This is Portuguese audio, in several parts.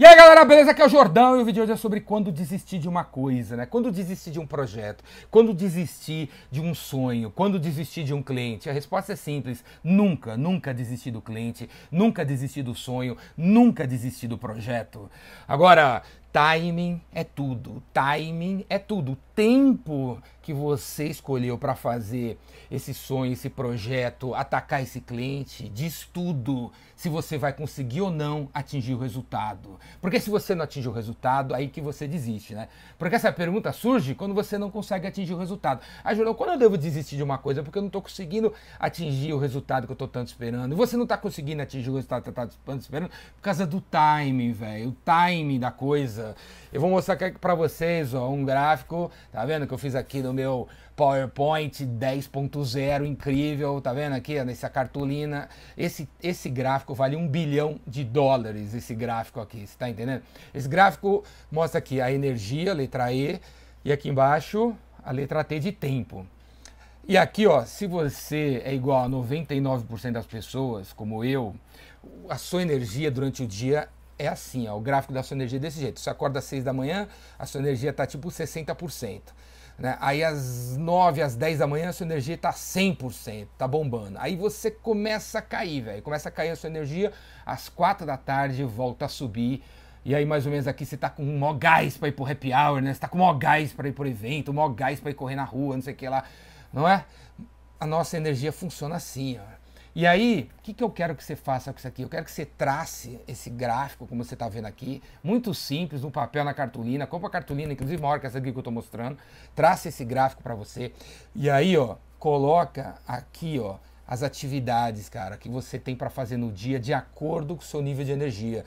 E aí galera, beleza? Aqui é o Jordão e o vídeo de hoje é sobre quando desistir de uma coisa, né? Quando desistir de um projeto, quando desistir de um sonho, quando desistir de um cliente. A resposta é simples: nunca, nunca desistir do cliente, nunca desistir do sonho, nunca desistir do projeto. Agora, timing é tudo, timing é tudo. O tempo que você escolheu para fazer esse sonho, esse projeto, atacar esse cliente, diz tudo se você vai conseguir ou não atingir o resultado. Porque se você não atingir o resultado, aí que você desiste, né? Porque essa pergunta surge quando você não consegue atingir o resultado. Ah, Júlio, quando eu devo desistir de uma coisa? Porque eu não estou conseguindo atingir o resultado que eu estou tanto esperando. E você não está conseguindo atingir o resultado que está tanto esperando por causa do timing, velho. O timing da coisa. Eu vou mostrar aqui para vocês ó, um gráfico, tá vendo? Que eu fiz aqui no meu PowerPoint 10.0, incrível, tá vendo aqui nessa cartolina? Esse, esse gráfico vale um bilhão de dólares, esse gráfico aqui, você tá entendendo? Esse gráfico mostra aqui a energia, letra E, e aqui embaixo a letra T de tempo. E aqui, ó, se você é igual a 99% das pessoas, como eu, a sua energia durante o dia é assim, ó, o gráfico da sua energia é desse jeito. Você acorda às 6 da manhã, a sua energia está tipo 60%. Né? Aí às 9, às 10 da manhã a sua energia está 100%, tá bombando. Aí você começa a cair, velho. Começa a cair a sua energia, às 4 da tarde volta a subir. E aí mais ou menos aqui você tá com mó gás para ir pro happy hour, né? Você tá com mó gás para ir pro evento, mó gás para ir correr na rua, não sei o que lá. Não é? A nossa energia funciona assim, ó. E aí, o que, que eu quero que você faça com isso aqui? Eu quero que você trace esse gráfico, como você está vendo aqui, muito simples, no papel, na cartolina. Compra a cartolina, inclusive maior que essa aqui que eu estou mostrando. Trace esse gráfico para você. E aí, ó, coloca aqui, ó, as atividades, cara, que você tem para fazer no dia de acordo com o seu nível de energia.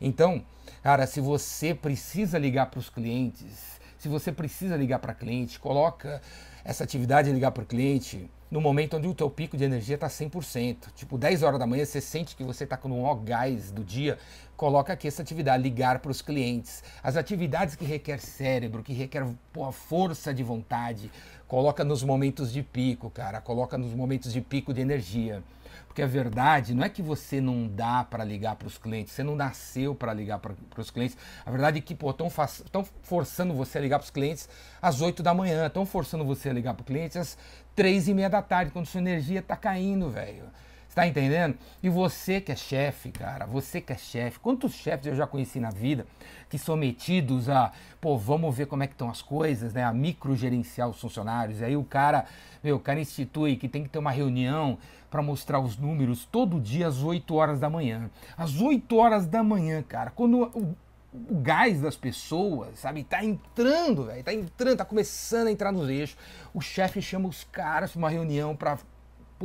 Então, cara, se você precisa ligar para os clientes, se você precisa ligar para cliente, coloca essa atividade de ligar para o cliente no momento onde o teu pico de energia está 100%. Tipo, 10 horas da manhã, você sente que você está com um ó gás do dia, coloca aqui essa atividade, ligar para os clientes. As atividades que requer cérebro, que requer pô, força de vontade, coloca nos momentos de pico, cara, coloca nos momentos de pico de energia. Porque a verdade não é que você não dá para ligar para os clientes, você não nasceu para ligar para os clientes. A verdade é que estão forçando você a ligar para os clientes às 8 da manhã, estão forçando você a ligar para os clientes às 3 e meia da tarde, quando sua energia está caindo, velho. Está entendendo? E você que é chefe, cara, você que é chefe, quantos chefes eu já conheci na vida que são metidos a, pô, vamos ver como é que estão as coisas, né? A microgerenciar os funcionários. E aí o cara, meu, o cara institui que tem que ter uma reunião para mostrar os números todo dia às 8 horas da manhã. Às 8 horas da manhã, cara, quando o, o gás das pessoas, sabe, tá entrando, velho, tá entrando, tá começando a entrar nos eixos. O chefe chama os caras para uma reunião para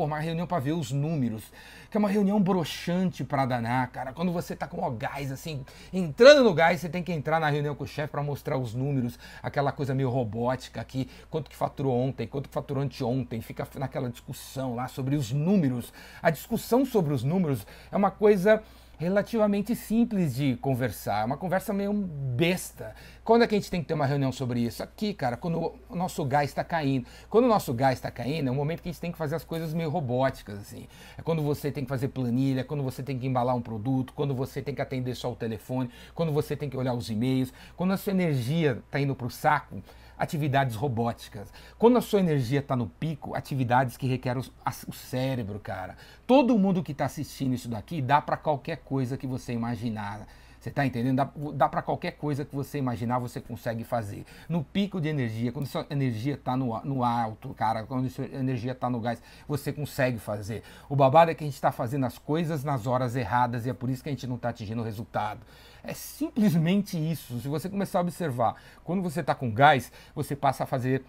uma reunião para ver os números, que é uma reunião broxante para danar, cara. Quando você tá com o gás, assim, entrando no gás, você tem que entrar na reunião com o chefe para mostrar os números, aquela coisa meio robótica aqui, quanto que faturou ontem, quanto que faturou anteontem, fica naquela discussão lá sobre os números. A discussão sobre os números é uma coisa relativamente simples de conversar, uma conversa meio besta. Quando é que a gente tem que ter uma reunião sobre isso? Aqui, cara, quando o nosso gás está caindo. Quando o nosso gás está caindo, é um momento que a gente tem que fazer as coisas meio robóticas, assim. É quando você tem que fazer planilha, quando você tem que embalar um produto, quando você tem que atender só o telefone, quando você tem que olhar os e-mails, quando a sua energia está indo para o saco, atividades robóticas. Quando a sua energia está no pico, atividades que requerem o, cérebro, cara. Todo mundo que está assistindo isso daqui dá para qualquer coisa que você imaginar. Você está entendendo? Dá, dá para qualquer coisa que você imaginar, você consegue fazer. No pico de energia, quando sua energia está no, no alto, cara, quando sua energia está no gás, você consegue fazer. O babado é que a gente está fazendo as coisas nas horas erradas e é por isso que a gente não está atingindo o resultado. É simplesmente isso. Se você começar a observar, quando você está com gás, você passa a fazer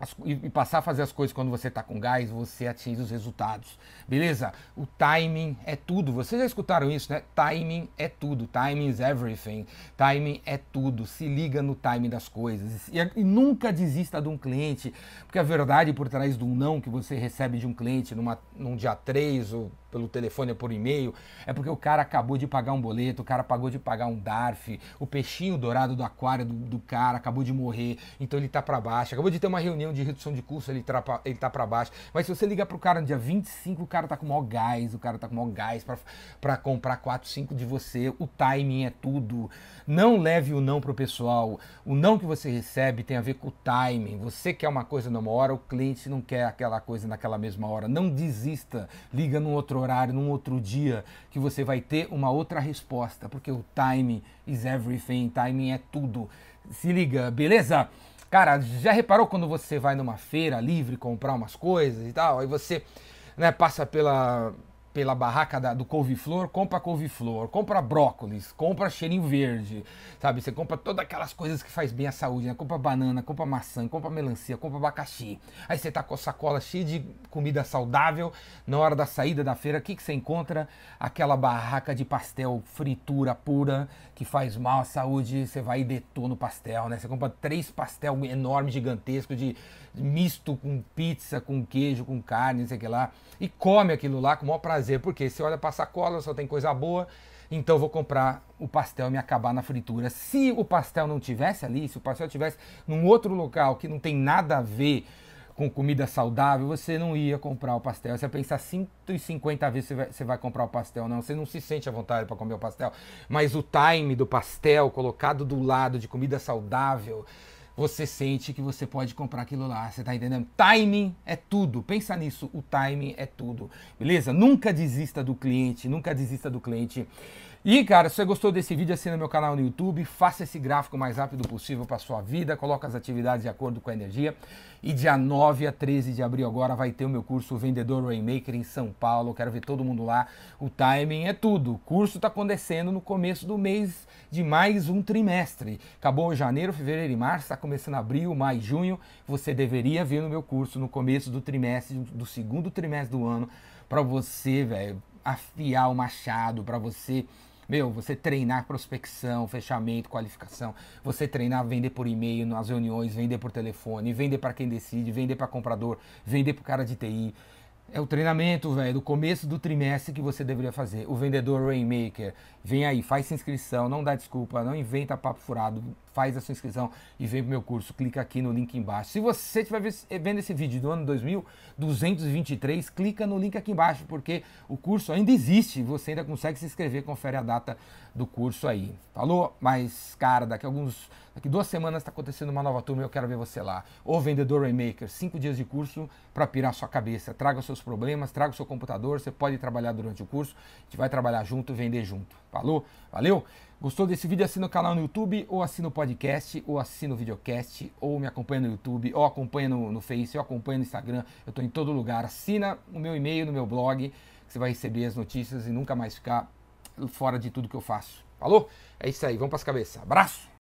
as, e passar a fazer as coisas quando você está com gás, você atinge os resultados. Beleza? O timing é tudo. Vocês já escutaram isso, né? Timing é tudo. Timing is everything. Timing é tudo. Se liga no timing das coisas. E, e nunca desista de um cliente, porque a verdade por trás do não que você recebe de um cliente numa, num dia 3 ou pelo telefone ou por e-mail, é porque o cara acabou de pagar um boleto, o cara pagou de pagar um DARF, o peixinho dourado do aquário do, do cara acabou de morrer, então ele tá para baixo, acabou de ter uma reunião opinião de redução de custo, ele tá, ele tá para baixo. Mas se você ligar pro cara no dia 25, o cara tá com maior gás, o cara tá com maior gás para comprar 4, 5 de você. O timing é tudo. Não leve o não pro pessoal. O não que você recebe tem a ver com o timing. Você quer uma coisa numa hora, o cliente não quer aquela coisa naquela mesma hora. Não desista. Liga num outro horário, num outro dia, que você vai ter uma outra resposta, porque o timing is everything. Timing é tudo. Se liga, beleza? Cara, já reparou quando você vai numa feira livre comprar umas coisas e tal? Aí você né, passa pela, pela barraca da, do couve-flor, compra couve-flor, compra brócolis, compra cheirinho verde, sabe? Você compra todas aquelas coisas que faz bem à saúde, né? Compra banana, compra maçã, compra melancia, compra abacaxi. Aí você tá com a sacola cheia de comida saudável, na hora da saída da feira, o que, que você encontra? Aquela barraca de pastel fritura pura, que faz mal à saúde, você vai e detona o pastel, né? Você compra três pastel enormes, gigantescos, de misto com pizza, com queijo, com carne, não sei o que lá, e come aquilo lá com o maior prazer, porque você olha para a sacola, só tem coisa boa, então vou comprar o pastel e me acabar na fritura. Se o pastel não tivesse ali, se o pastel tivesse num outro local que não tem nada a ver com comida saudável, você não ia comprar o pastel. Você ia pensar 150 vezes você vai, você vai comprar o pastel, não. Você não se sente à vontade para comer o pastel. Mas o time do pastel colocado do lado de comida saudável, você sente que você pode comprar aquilo lá. Você tá entendendo? Timing é tudo. Pensa nisso, o timing é tudo. Beleza? Nunca desista do cliente, nunca desista do cliente. E, cara, se você gostou desse vídeo, assina meu canal no YouTube, faça esse gráfico o mais rápido possível para sua vida, coloca as atividades de acordo com a energia. E dia 9 a 13 de abril agora vai ter o meu curso Vendedor Rainmaker em São Paulo. Quero ver todo mundo lá. O timing é tudo. O curso está acontecendo no começo do mês de mais um trimestre. Acabou janeiro, fevereiro e março, está começando abril, maio, junho. Você deveria vir no meu curso no começo do trimestre, do segundo trimestre do ano, para você, velho, afiar o machado, para você meu, você treinar prospecção, fechamento, qualificação, você treinar vender por e-mail nas reuniões, vender por telefone, vender para quem decide, vender para comprador, vender para o cara de TI. É o treinamento, velho, do começo do trimestre que você deveria fazer. O vendedor Rainmaker, vem aí, faz inscrição, não dá desculpa, não inventa papo furado, faz a sua inscrição e vem pro meu curso. Clica aqui no link embaixo. Se você estiver vendo esse vídeo do ano 2223, clica no link aqui embaixo, porque o curso ainda existe, você ainda consegue se inscrever, confere a data do curso aí. Falou? Mas, cara, daqui a alguns. Daqui duas semanas está acontecendo uma nova turma e eu quero ver você lá. O Vendedor Rainmaker, cinco dias de curso para pirar sua cabeça. Traga os seus problemas, traga o seu computador, você pode trabalhar durante o curso, a gente vai trabalhar junto, vender junto. Falou? Valeu? Gostou desse vídeo? Assina o canal no YouTube, ou assina o podcast, ou assina o videocast, ou me acompanha no YouTube, ou acompanha no, no Face, ou acompanha no Instagram. Eu estou em todo lugar. Assina o meu e-mail no meu blog, que você vai receber as notícias e nunca mais ficar fora de tudo que eu faço. Falou? É isso aí, vamos para as cabeças. Abraço!